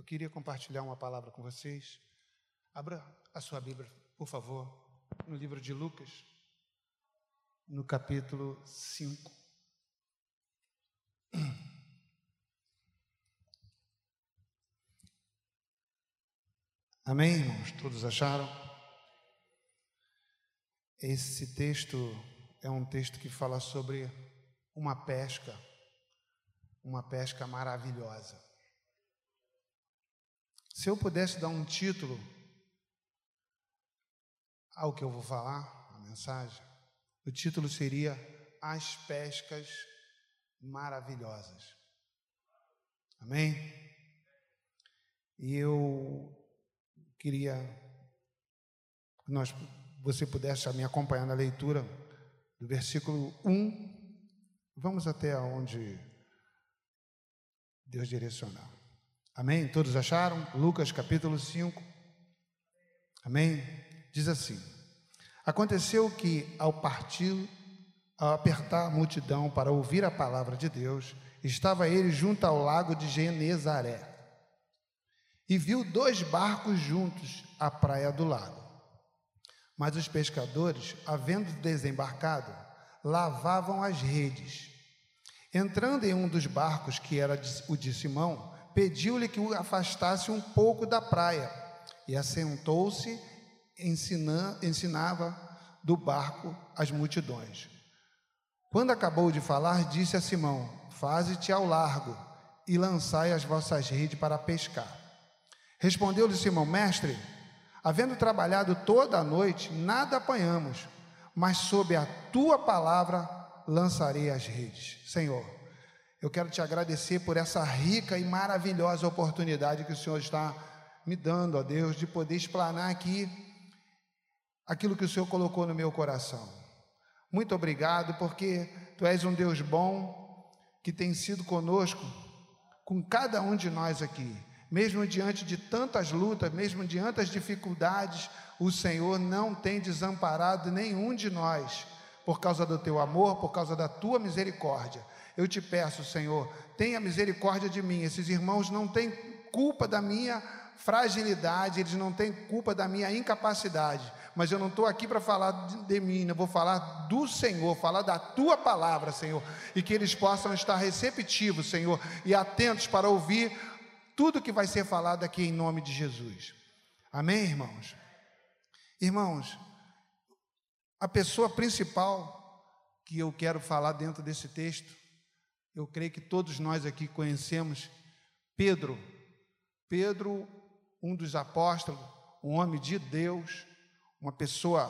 Eu queria compartilhar uma palavra com vocês. Abra a sua Bíblia, por favor, no livro de Lucas, no capítulo 5. Amém, irmãos? Todos acharam? Esse texto é um texto que fala sobre uma pesca, uma pesca maravilhosa. Se eu pudesse dar um título ao que eu vou falar, a mensagem, o título seria As Pescas Maravilhosas. Amém? E eu queria que nós, você pudesse me acompanhar na leitura do versículo 1. Vamos até onde Deus direcionar. Amém? Todos acharam? Lucas capítulo 5. Amém? Diz assim: Aconteceu que ao partir, ao apertar a multidão para ouvir a palavra de Deus, estava ele junto ao lago de Genezaré e viu dois barcos juntos à praia do lago. Mas os pescadores, havendo desembarcado, lavavam as redes. Entrando em um dos barcos, que era o de Simão, pediu-lhe que o afastasse um pouco da praia, e assentou-se, ensinava do barco as multidões. Quando acabou de falar, disse a Simão: Faze-te ao largo e lançai as vossas redes para pescar. Respondeu-lhe Simão: Mestre, havendo trabalhado toda a noite, nada apanhamos, mas sob a tua palavra lançarei as redes. Senhor, eu quero te agradecer por essa rica e maravilhosa oportunidade que o Senhor está me dando, ó Deus, de poder explanar aqui aquilo que o Senhor colocou no meu coração. Muito obrigado, porque tu és um Deus bom que tem sido conosco, com cada um de nós aqui mesmo diante de tantas lutas, mesmo diante das dificuldades, o Senhor não tem desamparado nenhum de nós, por causa do teu amor, por causa da tua misericórdia. Eu te peço, Senhor, tenha misericórdia de mim. Esses irmãos não têm culpa da minha fragilidade, eles não têm culpa da minha incapacidade. Mas eu não estou aqui para falar de, mim, eu vou falar do Senhor, falar da tua palavra, Senhor, e que eles possam estar receptivos, Senhor, e atentos para ouvir tudo que vai ser falado aqui em nome de Jesus. Amém, irmãos? Irmãos, a pessoa principal que eu quero falar dentro desse texto, eu creio que todos nós aqui conhecemos, Pedro. Pedro, um dos apóstolos, um homem de Deus, uma pessoa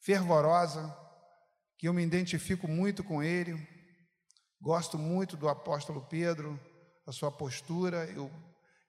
fervorosa, que eu me identifico muito com ele, gosto muito do apóstolo Pedro a sua postura, eu,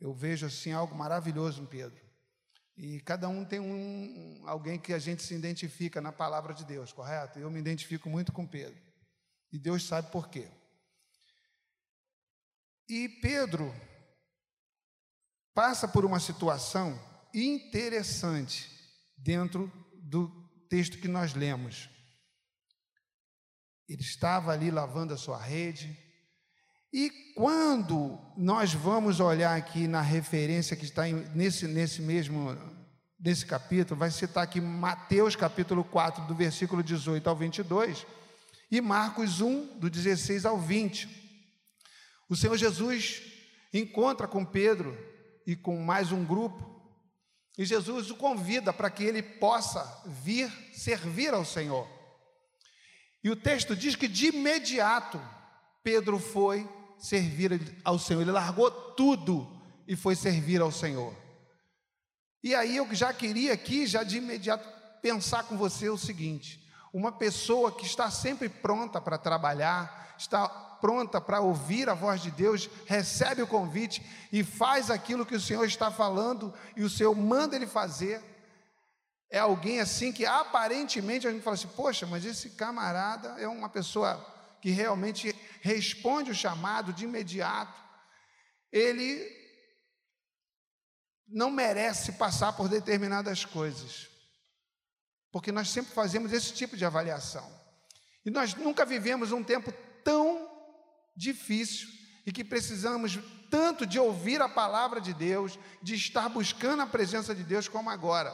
eu vejo assim algo maravilhoso em Pedro. E cada um tem um, alguém que a gente se identifica na palavra de Deus, correto? Eu me identifico muito com Pedro. E Deus sabe por quê. E Pedro passa por uma situação interessante dentro do texto que nós lemos. Ele estava ali lavando a sua rede, e quando nós vamos olhar aqui na referência que está nesse, nesse mesmo nesse capítulo, vai citar aqui Mateus capítulo 4, do versículo 18 ao 22, e Marcos 1, do 16 ao 20. O Senhor Jesus encontra com Pedro e com mais um grupo, e Jesus o convida para que ele possa vir servir ao Senhor. E o texto diz que de imediato Pedro foi servir ao Senhor. Ele largou tudo e foi servir ao Senhor. E aí eu já queria aqui, já de imediato, pensar com você o seguinte: uma pessoa que está sempre pronta para trabalhar, está pronta para ouvir a voz de Deus, recebe o convite e faz aquilo que o Senhor está falando e o Senhor manda ele fazer. É alguém assim que aparentemente a gente fala assim: poxa, mas esse camarada é uma pessoa que realmente responde o chamado de imediato, ele não merece passar por determinadas coisas. Porque nós sempre fazemos esse tipo de avaliação. E nós nunca vivemos um tempo tão difícil e que precisamos tanto de ouvir a palavra de Deus, de estar buscando a presença de Deus como agora.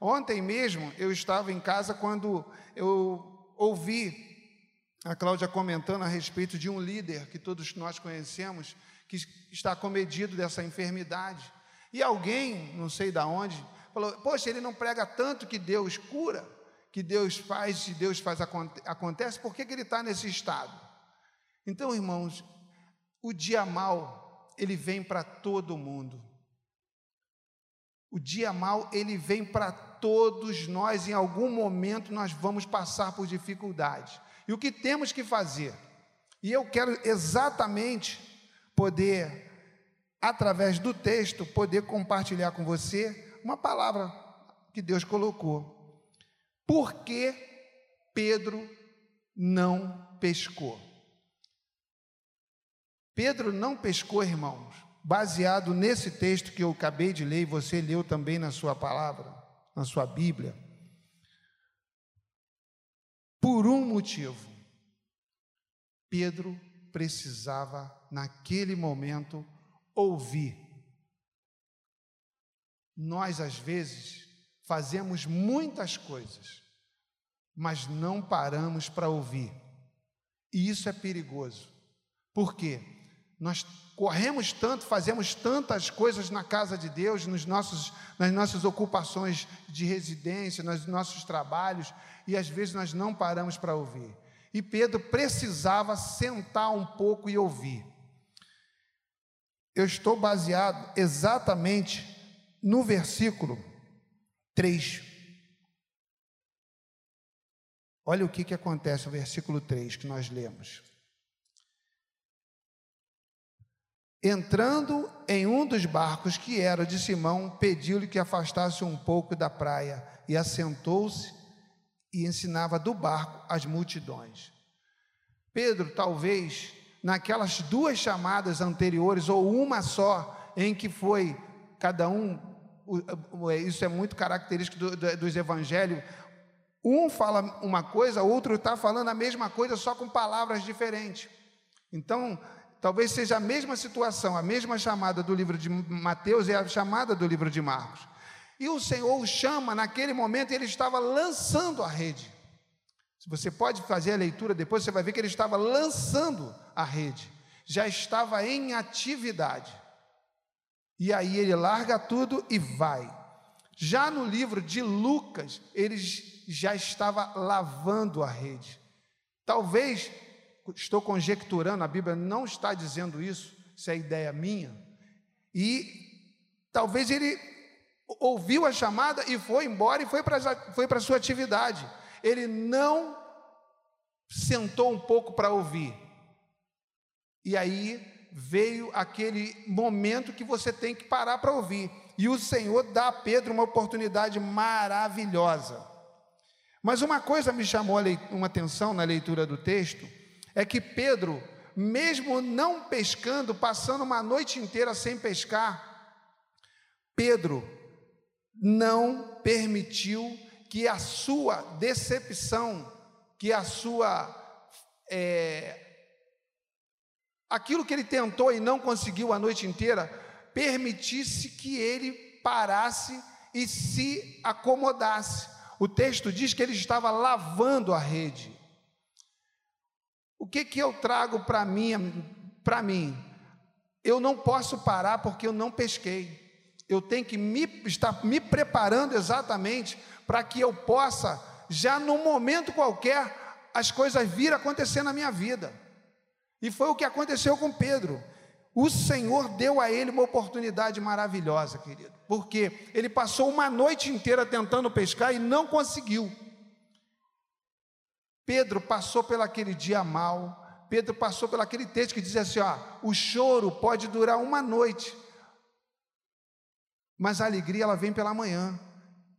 Ontem mesmo eu estava em casa quando eu ouvi a Cláudia comentando a respeito de um líder que todos nós conhecemos, que está comedido dessa enfermidade. E alguém, não sei de onde, falou: Poxa, ele não prega tanto que Deus cura, que Deus faz, que Deus faz acontece, por que, que ele está nesse estado? Então, irmãos, o dia mal, ele vem para todo mundo. O dia mal, ele vem para todos nós, em algum momento nós vamos passar por dificuldades. E o que temos que fazer? E eu quero exatamente poder, através do texto, poder compartilhar com você uma palavra que Deus colocou. Por que Pedro não pescou? Pedro não pescou, irmãos, baseado nesse texto que eu acabei de ler e você leu também na sua palavra, na sua Bíblia por um motivo. Pedro precisava, naquele momento, ouvir. Nós, às vezes, fazemos muitas coisas, mas não paramos para ouvir. E isso é perigoso. Por quê? Nós corremos tanto, fazemos tantas coisas na casa de Deus, nos nossos, nas nossas ocupações de residência, nos nossos trabalhos, e às vezes nós não paramos para ouvir. E Pedro precisava sentar um pouco e ouvir. Eu estou baseado exatamente no versículo 3. Olha o que, que acontece no versículo 3 que nós lemos. Entrando em um dos barcos que era de Simão, pediu-lhe que afastasse um pouco da praia e assentou-se e ensinava do barco as multidões. Pedro, talvez, naquelas duas chamadas anteriores, ou uma só, em que foi cada um, isso é muito característico do, do, dos evangelhos, um fala uma coisa, outro está falando a mesma coisa, só com palavras diferentes. Então, talvez seja a mesma situação, a mesma chamada do livro de Mateus e a chamada do livro de Marcos. E o Senhor o chama, naquele momento ele estava lançando a rede. Você pode fazer a leitura depois, você vai ver que ele estava lançando a rede, já estava em atividade. E aí ele larga tudo e vai. Já no livro de Lucas, ele já estava lavando a rede. Talvez, estou conjecturando, a Bíblia não está dizendo isso, isso é ideia minha. E talvez ele ouviu a chamada e foi embora e foi para foi sua atividade. Ele não sentou um pouco para ouvir. E aí veio aquele momento que você tem que parar para ouvir. E o Senhor dá a Pedro uma oportunidade maravilhosa. Mas uma coisa me chamou uma atenção na leitura do texto, é que Pedro, mesmo não pescando, passando uma noite inteira sem pescar, Pedro não permitiu que a sua decepção, que a sua. É, aquilo que ele tentou e não conseguiu a noite inteira, permitisse que ele parasse e se acomodasse. O texto diz que ele estava lavando a rede. O que que eu trago para mim? Para mim, eu não posso parar porque eu não pesquei eu tenho que me, estar me preparando exatamente para que eu possa, já num momento qualquer, as coisas vir acontecer na minha vida. E foi o que aconteceu com Pedro. O Senhor deu a ele uma oportunidade maravilhosa, querido, porque ele passou uma noite inteira tentando pescar e não conseguiu. Pedro passou pelaquele dia mal, Pedro passou pelaquele texto que diz assim: ó, o choro pode durar uma noite, mas a alegria ela vem pela manhã.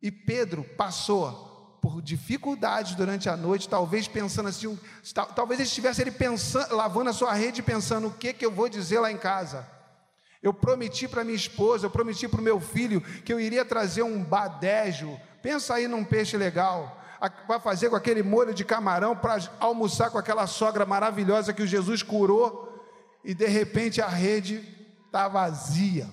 E Pedro passou por dificuldades durante a noite, talvez pensando assim, talvez ele estivesse ele pensando, lavando a sua rede pensando o que que eu vou dizer lá em casa. Eu prometi para minha esposa, eu prometi para o meu filho que eu iria trazer um badejo. Pensa aí num peixe legal, para fazer com aquele molho de camarão para almoçar com aquela sogra maravilhosa que o Jesus curou. e de repente a rede está vazia.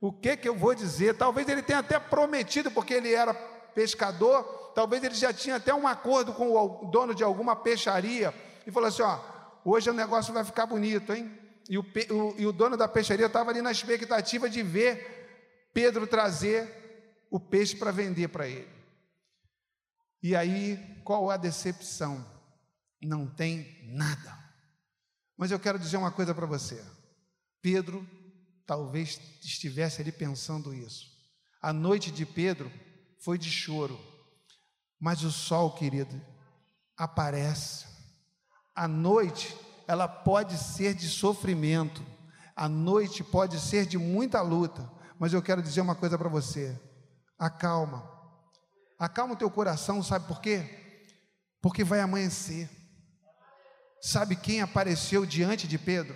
O que que eu vou dizer? Talvez ele tenha até prometido, porque ele era pescador, talvez ele já tinha até um acordo com o dono de alguma peixaria e falou assim: ó, hoje o negócio vai ficar bonito, hein? E o, o, e o dono da peixaria estava ali na expectativa de ver Pedro trazer o peixe para vender para ele. E aí, qual a decepção? Não tem nada. Mas eu quero dizer uma coisa para você. Pedro talvez estivesse ali pensando isso. A noite de Pedro foi de choro, mas o sol, querido, aparece. A noite, ela pode ser de sofrimento, a noite pode ser de muita luta, mas eu quero dizer uma coisa para você: acalma, acalma o teu coração, sabe por quê? Porque vai amanhecer. Sabe quem apareceu diante de Pedro?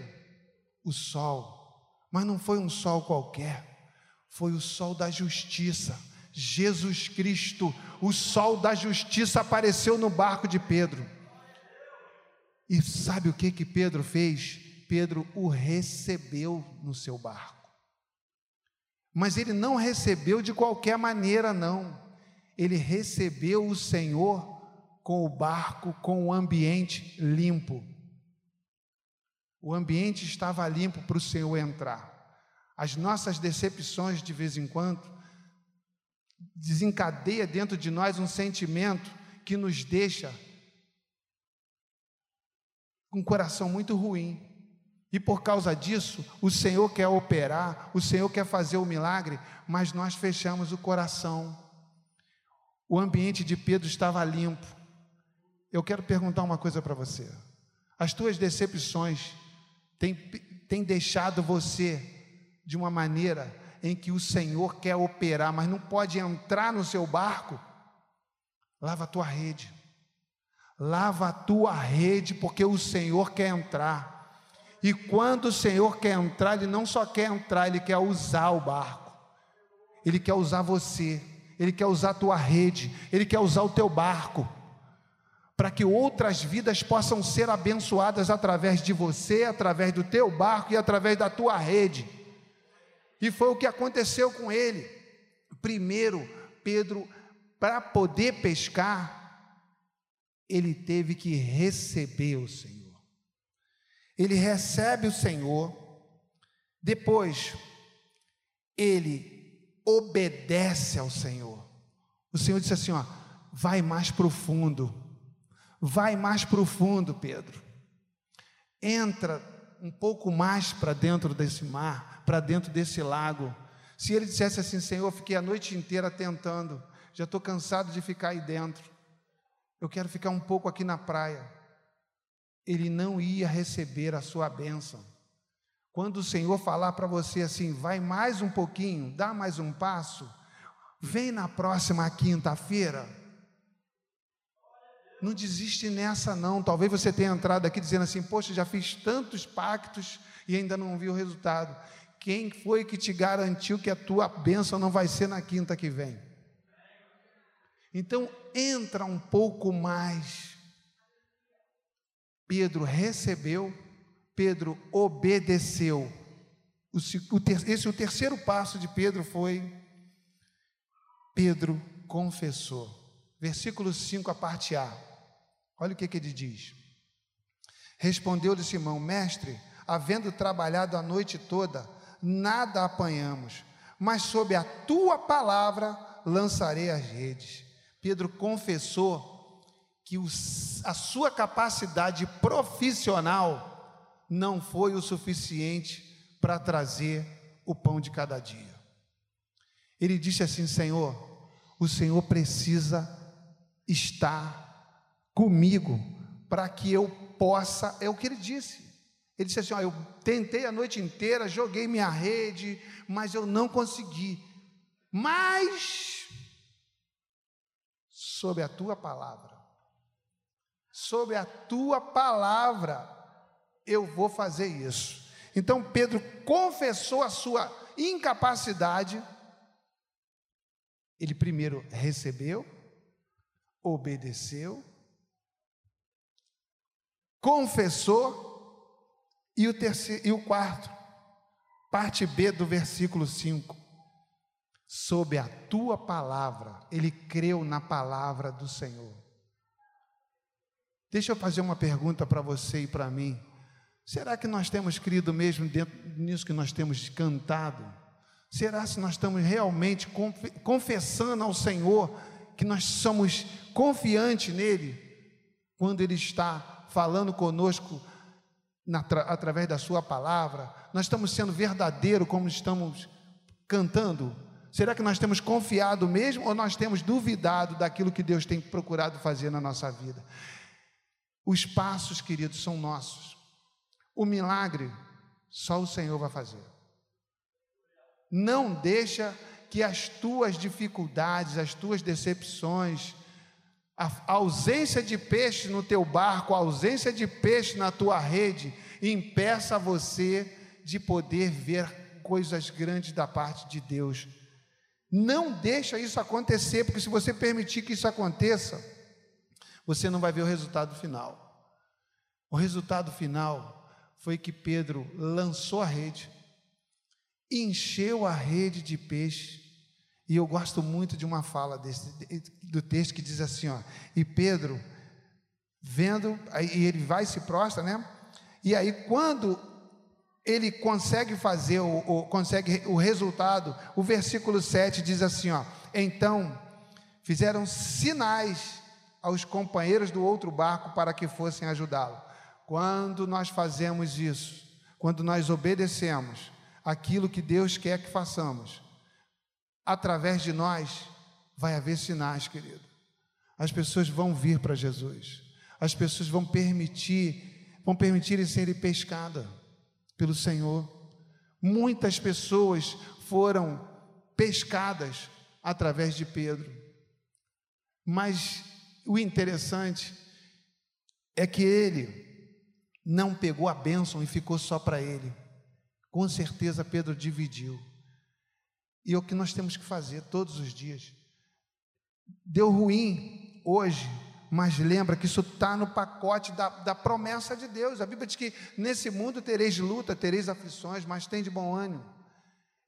O sol, mas não foi um sol qualquer, foi o sol da justiça. Jesus Cristo, o sol da justiça apareceu no barco de Pedro. E sabe o que que Pedro fez? Pedro o recebeu no seu barco. Mas ele não recebeu de qualquer maneira, não. Ele recebeu o Senhor com o barco, com o ambiente limpo. O ambiente estava limpo para o Senhor entrar. As nossas decepções, de vez em quando, desencadeia dentro de nós um sentimento que nos deixa com um coração muito ruim. E por causa disso, o Senhor quer operar, o Senhor quer fazer o milagre, mas nós fechamos o coração. O ambiente de Pedro estava limpo. Eu quero perguntar uma coisa para você. As tuas decepções têm, têm deixado você de uma maneira em que o Senhor quer operar, mas não pode entrar no seu barco? Lava a tua rede. Lava a tua rede, porque o Senhor quer entrar. E quando o Senhor quer entrar, Ele não só quer entrar, Ele quer usar o barco. Ele quer usar você. Ele quer usar a tua rede. Ele quer usar o teu barco. Para que outras vidas possam ser abençoadas através de você, através do teu barco e através da tua rede. E foi o que aconteceu com ele. Primeiro, Pedro, para poder pescar, ele teve que receber o Senhor. Ele recebe o Senhor, depois, ele obedece ao Senhor. O Senhor disse assim: ó, vai mais profundo, vai mais profundo, Pedro. Entra um pouco mais para dentro desse mar, para dentro desse lago. Se ele dissesse assim, Senhor, fiquei a noite inteira tentando, já estou cansado de ficar aí dentro, eu quero ficar um pouco aqui na praia. Ele não ia receber a sua bênção. Quando o Senhor falar para você assim, vai mais um pouquinho, dá mais um passo, vem na próxima quinta-feira. Não desiste nessa, não. Talvez você tenha entrado aqui dizendo assim: Poxa, já fiz tantos pactos e ainda não vi o resultado. Quem foi que te garantiu que a tua bênção não vai ser na quinta que vem? Então, entra um pouco mais. Pedro recebeu, Pedro obedeceu. esse o terceiro passo de Pedro foi: Pedro confessou. Versículo 5, a parte A. Olha o que, que ele diz. Respondeu-lhe Simão, mestre, havendo trabalhado a noite toda, nada apanhamos, mas sob a tua palavra lançarei as redes. Pedro confessou que a sua capacidade profissional não foi o suficiente para trazer o pão de cada dia. Ele disse assim: Senhor, o Senhor precisa estar comigo para que eu possa, é o que ele disse. Ele disse assim: ó, Eu tentei a noite inteira, joguei minha rede, mas eu não consegui. Mas, sob a tua palavra, sob a tua palavra, eu vou fazer isso. Então Pedro confessou a sua incapacidade. Ele primeiro recebeu, obedeceu, confessou E o, terceiro, e o quarto, parte B do versículo 5. Sob a tua palavra, ele creu na palavra do Senhor. Deixa eu fazer uma pergunta para você e para mim. Será que nós temos crido mesmo dentro nisso que nós temos cantado? Será se nós estamos realmente confessando ao Senhor que nós somos confiantes nele quando ele está falando conosco na, através da sua palavra? Nós estamos sendo verdadeiro como estamos cantando? Será que nós temos confiado mesmo ou nós temos duvidado daquilo que Deus tem procurado fazer na nossa vida? Os passos, queridos, são nossos. O milagre só o Senhor vai fazer. Não deixa que as tuas dificuldades, as tuas decepções, a ausência de peixe no teu barco, a ausência de peixe na tua rede, impeça você de poder ver coisas grandes da parte de Deus. Não deixa isso acontecer, porque se você permitir que isso aconteça, você não vai ver o resultado final. O resultado final foi que Pedro lançou a rede, encheu a rede de peixe, e eu gosto muito de uma fala desse, do texto que diz assim: ó, e Pedro, vendo, aí ele vai e se prostra, né? E aí, quando ele consegue fazer o, o, consegue o resultado, o versículo 7 diz assim: ó, então fizeram sinais aos companheiros do outro barco para que fossem ajudá-lo. Quando nós fazemos isso, quando nós obedecemos aquilo que Deus quer que façamos, através de nós vai haver sinais, querido. As pessoas vão vir para Jesus. As pessoas vão permitir, vão permitir serem pescadas pelo Senhor. Muitas pessoas foram pescadas através de Pedro. Mas o interessante é que ele não pegou a bênção e ficou só para ele. Com certeza Pedro dividiu. E é o que nós temos que fazer todos os dias. Deu ruim hoje, mas lembra que isso está no pacote da, da promessa de Deus. A Bíblia diz que nesse mundo tereis luta, tereis aflições, mas tem de bom ânimo.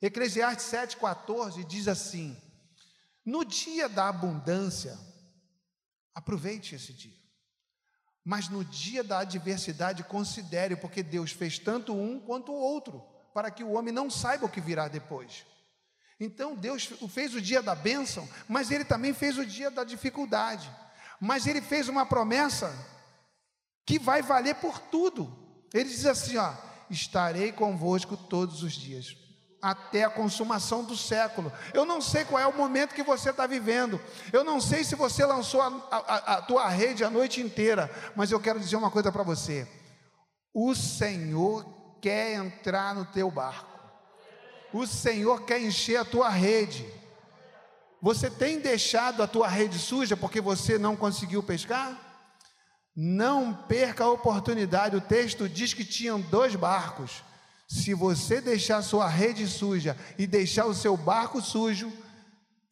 Eclesiastes 7,14 diz assim: No dia da abundância, aproveite esse dia. Mas no dia da adversidade, considere, porque Deus fez tanto um quanto o outro, para que o homem não saiba o que virá depois. Então Deus fez o dia da bênção, mas Ele também fez o dia da dificuldade. Mas Ele fez uma promessa que vai valer por tudo. Ele diz assim: ó, estarei convosco todos os dias, até a consumação do século. Eu não sei qual é o momento que você está vivendo. Eu não sei se você lançou a, a, a tua rede a noite inteira, mas eu quero dizer uma coisa para você: o Senhor quer entrar no teu barco. O Senhor quer encher a tua rede. Você tem deixado a tua rede suja porque você não conseguiu pescar? Não perca a oportunidade. O texto diz que tinham dois barcos. Se você deixar a sua rede suja e deixar o seu barco sujo,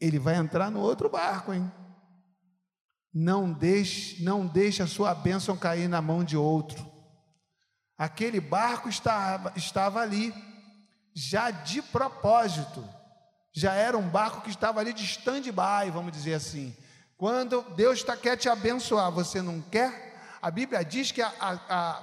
ele vai entrar no outro barco, hein? Não deixe, não deixe a sua bênção cair na mão de outro. Aquele barco estava, estava ali já de propósito. Já era um barco que estava ali de stand-by, vamos dizer assim. Quando Deus está, quer te abençoar, você não quer? A Bíblia diz que a, a,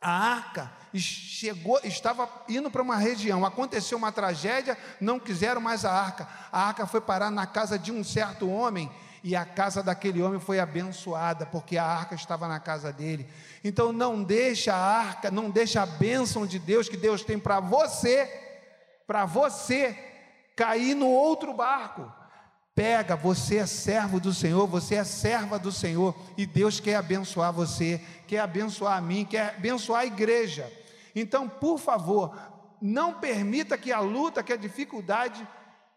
a arca chegou, estava indo para uma região, aconteceu uma tragédia, não quiseram mais a arca. A arca foi parar na casa de um certo homem e a casa daquele homem foi abençoada, porque a arca estava na casa dele. Então não deixa a arca, não deixa a bênção de Deus que Deus tem para você, para você cair no outro barco. Pega, você é servo do Senhor, você é serva do Senhor, e Deus quer abençoar você, quer abençoar a mim, quer abençoar a igreja. Então, por favor, não permita que a luta, que a dificuldade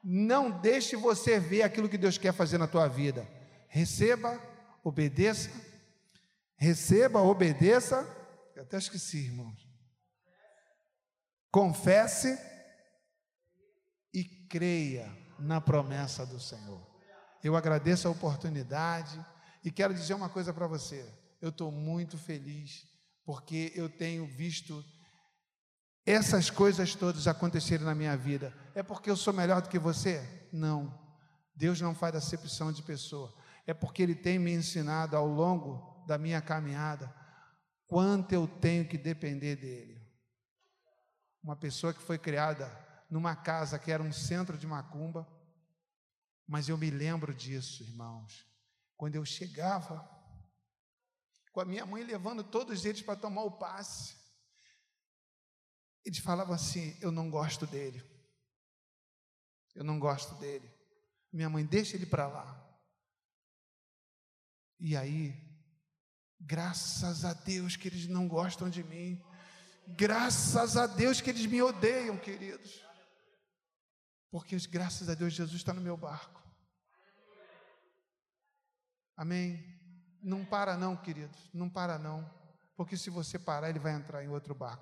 não deixe você ver aquilo que Deus quer fazer na tua vida. Receba, obedeça. Receba, obedeça. Eu até esqueci, irmãos. Confesse e creia na promessa do Senhor. Eu agradeço a oportunidade e quero dizer uma coisa para você. Eu estou muito feliz porque eu tenho visto essas coisas todas acontecerem na minha vida, é porque eu sou melhor do que você? Não. Deus não faz acepção de pessoa. É porque Ele tem me ensinado ao longo da minha caminhada quanto eu tenho que depender dEle. Uma pessoa que foi criada numa casa que era um centro de macumba, mas eu me lembro disso, irmãos, quando eu chegava com a minha mãe levando todos eles para tomar o passe. Eles falavam assim: Eu não gosto dele. Eu não gosto dele. Minha mãe, deixa ele para lá. E aí, graças a Deus que eles não gostam de mim. Graças a Deus que eles me odeiam, queridos. Porque graças a Deus Jesus está no meu barco. Amém. Não para não, queridos. Não para não. Porque se você parar, ele vai entrar em outro barco.